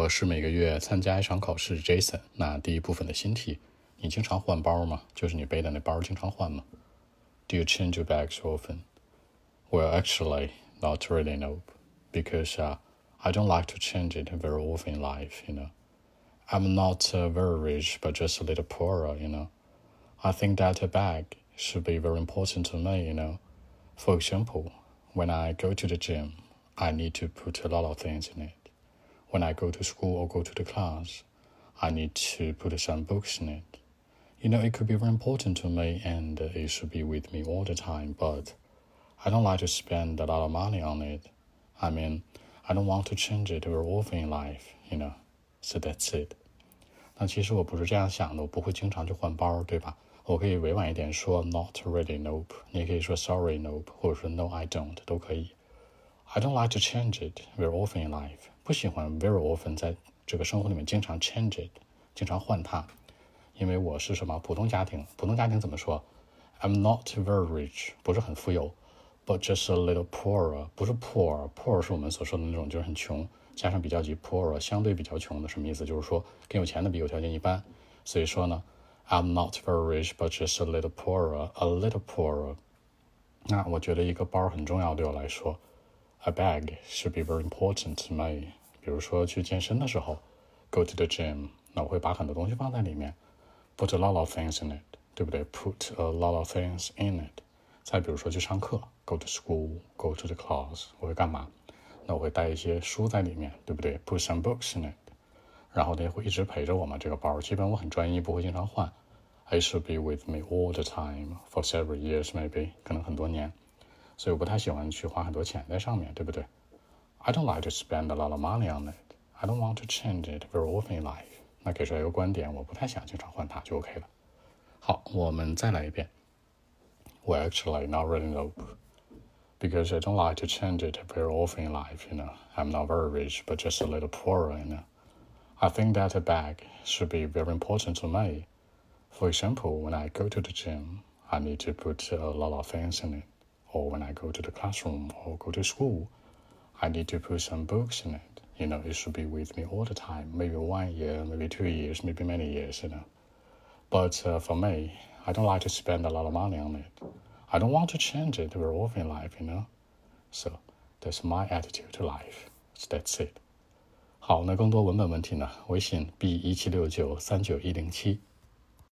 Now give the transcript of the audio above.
我是每个月参加一场考试，Jason。那第一部分的新题，你经常换包吗？就是你背的那包经常换吗？Do you change your bags often? Well, actually, not really, no, because uh, I don't like to change it very often in life. You know, I'm not uh, very rich, but just a little poorer. You know, I think that a bag should be very important to me. You know, for example, when I go to the gym, I need to put a lot of things in it when I go to school or go to the class, I need to put some books in it. You know, it could be very important to me and it should be with me all the time, but I don't like to spend a lot of money on it. I mean, I don't want to change it very often in life, you know. So that's it. 那其实我不是这样想的，我不会经常去换包，对吧？我可以委婉一点说 not really nope，你也可以说 sorry nope，或者说 no I don't 都可以。I don't like to change it very often in life. 不喜欢 very often 在这个生活里面经常 change it，经常换它，因为我是什么普通家庭？普通家庭怎么说？I'm not very rich，不是很富有，but just a little poorer，不是 poor，poor 是我们所说的那种就是很穷，加上比较级 poorer，相对比较穷的，什么意思？就是说跟有钱的比，有条件一般。所以说呢，I'm not very rich，but just a little poorer，a little poorer。那我觉得一个包很重要，对我来说。A bag should be very important to me。比如说去健身的时候，go to the gym，那我会把很多东西放在里面，put a lot of things in it，对不对？Put a lot of things in it。再比如说去上课，go to school，go to the class，我会干嘛？那我会带一些书在里面，对不对？Put some books in it。然后呢会一直陪着我嘛，这个包，基本我很专一，不会经常换。It should be with me all the time for several years, maybe，可能很多年。 所以我不太喜欢去花很多钱在上面，对不对？I don't like to spend a lot of money on it. I don't want to change it very often in life. 那给出来一个观点，我不太想经常换它就 OK 了。好，我们再来一遍。Well, actually, not really no, because I don't like to change it very often in life. You know, I'm not very rich, but just a little poorer. You know, I think that a bag should be very important to me. For example, when I go to the gym, I need to put a lot of things in it or when I go to the classroom or go to school, I need to put some books in it. You know, it should be with me all the time, maybe one year, maybe two years, maybe many years, you know. But uh, for me, I don't like to spend a lot of money on it. I don't want to change it very often in life, you know. So that's my attitude to life. So that's it. 好，那更多文本问题呢？微信 b 一七六九三九一零七。